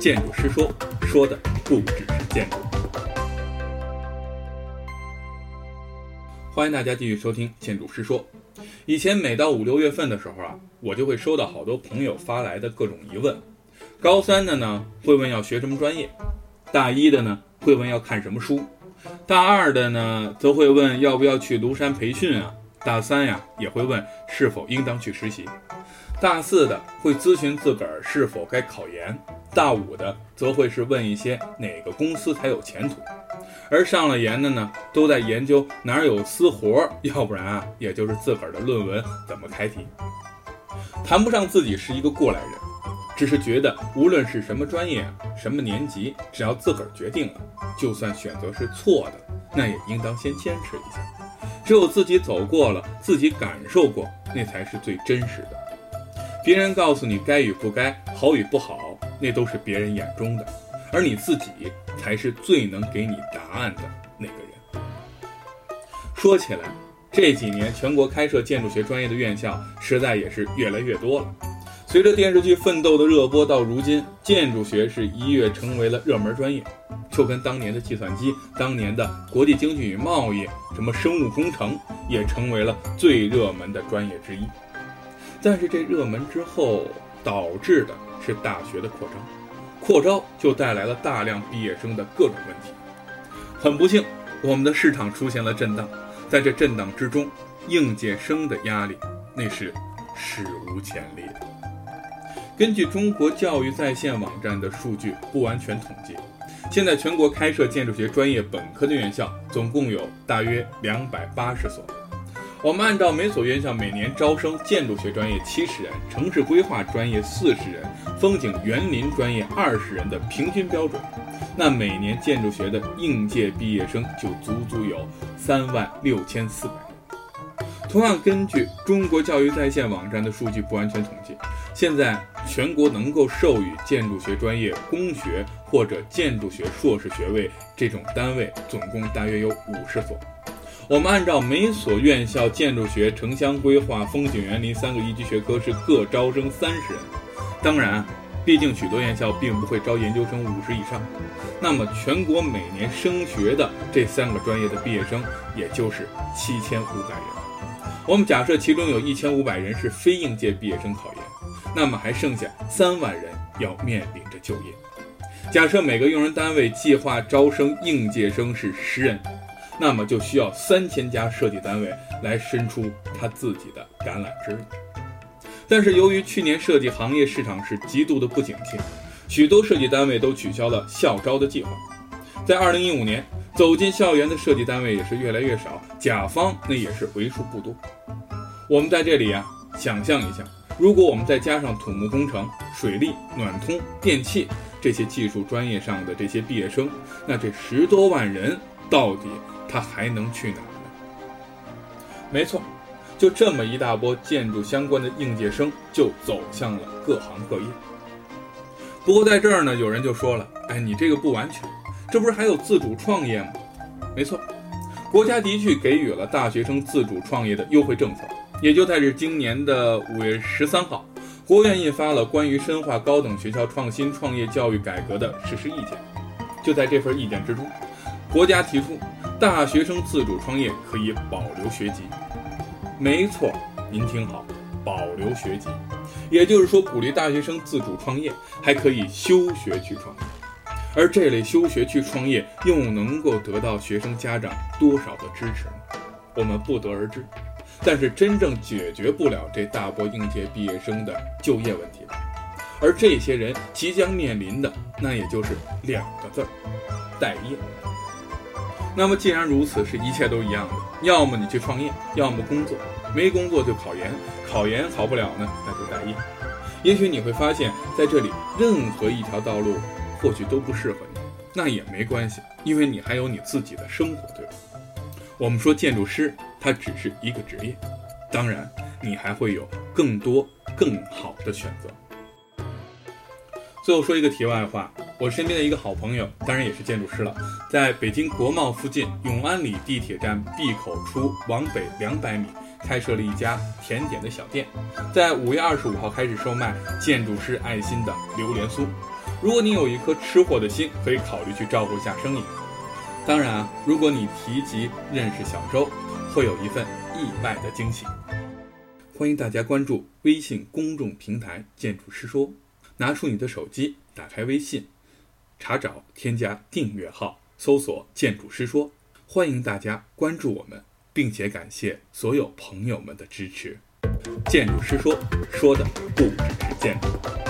建筑师说，说的不只是建筑。欢迎大家继续收听《建筑师说》。以前每到五六月份的时候啊，我就会收到好多朋友发来的各种疑问。高三的呢，会问要学什么专业；大一的呢，会问要看什么书；大二的呢，则会问要不要去庐山培训啊；大三呀，也会问是否应当去实习；大四的会咨询自个儿是否该考研；大五的则会是问一些哪个公司才有前途。而上了研的呢，都在研究哪有私活，要不然啊，也就是自个儿的论文怎么开题。谈不上自己是一个过来人，只是觉得无论是什么专业、什么年级，只要自个儿决定了，就算选择是错的，那也应当先坚持一下。只有自己走过了，自己感受过，那才是最真实的。别人告诉你该与不该、好与不好，那都是别人眼中的。而你自己才是最能给你答案的那个人。说起来，这几年全国开设建筑学专业的院校实在也是越来越多了。随着电视剧《奋斗》的热播，到如今，建筑学是一跃成为了热门专业，就跟当年的计算机、当年的国际经济与贸易、什么生物工程，也成为了最热门的专业之一。但是这热门之后，导致的是大学的扩张。扩招就带来了大量毕业生的各种问题。很不幸，我们的市场出现了震荡。在这震荡之中，应届生的压力那是史无前例的。根据中国教育在线网站的数据，不完全统计，现在全国开设建筑学专业本科的院校总共有大约两百八十所。我们按照每所院校每年招生建筑学专业七十人、城市规划专业四十人、风景园林专业二十人的平均标准，那每年建筑学的应届毕业生就足足有三万六千四百人。同样，根据中国教育在线网站的数据不完全统计，现在全国能够授予建筑学专业工学或者建筑学硕士学位这种单位，总共大约有五十所。我们按照每所院校建筑学、城乡规划、风景园林三个一级学科是各招生三十人。当然，毕竟许多院校并不会招研究生五十以上。那么，全国每年升学的这三个专业的毕业生，也就是七千五百人。我们假设其中有一千五百人是非应届毕业生考研，那么还剩下三万人要面临着就业。假设每个用人单位计划招生应届生是十人。那么就需要三千家设计单位来伸出他自己的橄榄枝。但是由于去年设计行业市场是极度的不景气，许多设计单位都取消了校招的计划。在二零一五年，走进校园的设计单位也是越来越少，甲方那也是为数不多。我们在这里啊，想象一下，如果我们再加上土木工程、水利、暖通、电气这些技术专业上的这些毕业生，那这十多万人到底？他还能去哪儿呢？没错，就这么一大波建筑相关的应届生就走向了各行各业。不过在这儿呢，有人就说了：“哎，你这个不完全，这不是还有自主创业吗？”没错，国家的确给予了大学生自主创业的优惠政策。也就在这今年的五月十三号，国务院印发了关于深化高等学校创新创业教育改革的实施意见。就在这份意见之中，国家提出。大学生自主创业可以保留学籍，没错，您听好，保留学籍，也就是说鼓励大学生自主创业，还可以休学去创业。而这类休学去创业又能够得到学生家长多少的支持呢？我们不得而知。但是真正解决不了这大波应届毕业生的就业问题的，而这些人即将面临的，那也就是两个字儿：待业。那么既然如此，是一切都一样的，要么你去创业，要么工作，没工作就考研，考研考不了呢，那就待业。也许你会发现，在这里任何一条道路或许都不适合你，那也没关系，因为你还有你自己的生活，对吧？我们说建筑师，他只是一个职业，当然你还会有更多更好的选择。最后说一个题外话。我身边的一个好朋友，当然也是建筑师了，在北京国贸附近永安里地铁站 B 口出往北两百米开设了一家甜点的小店，在五月二十五号开始售卖建筑师爱心的榴莲酥。如果你有一颗吃货的心，可以考虑去照顾一下生意。当然啊，如果你提及认识小周，会有一份意外的惊喜。欢迎大家关注微信公众平台“建筑师说”，拿出你的手机，打开微信，查找添加订阅号，搜索“建筑师说”。欢迎大家关注我们，并且感谢所有朋友们的支持。建筑师说，说的不只是建筑。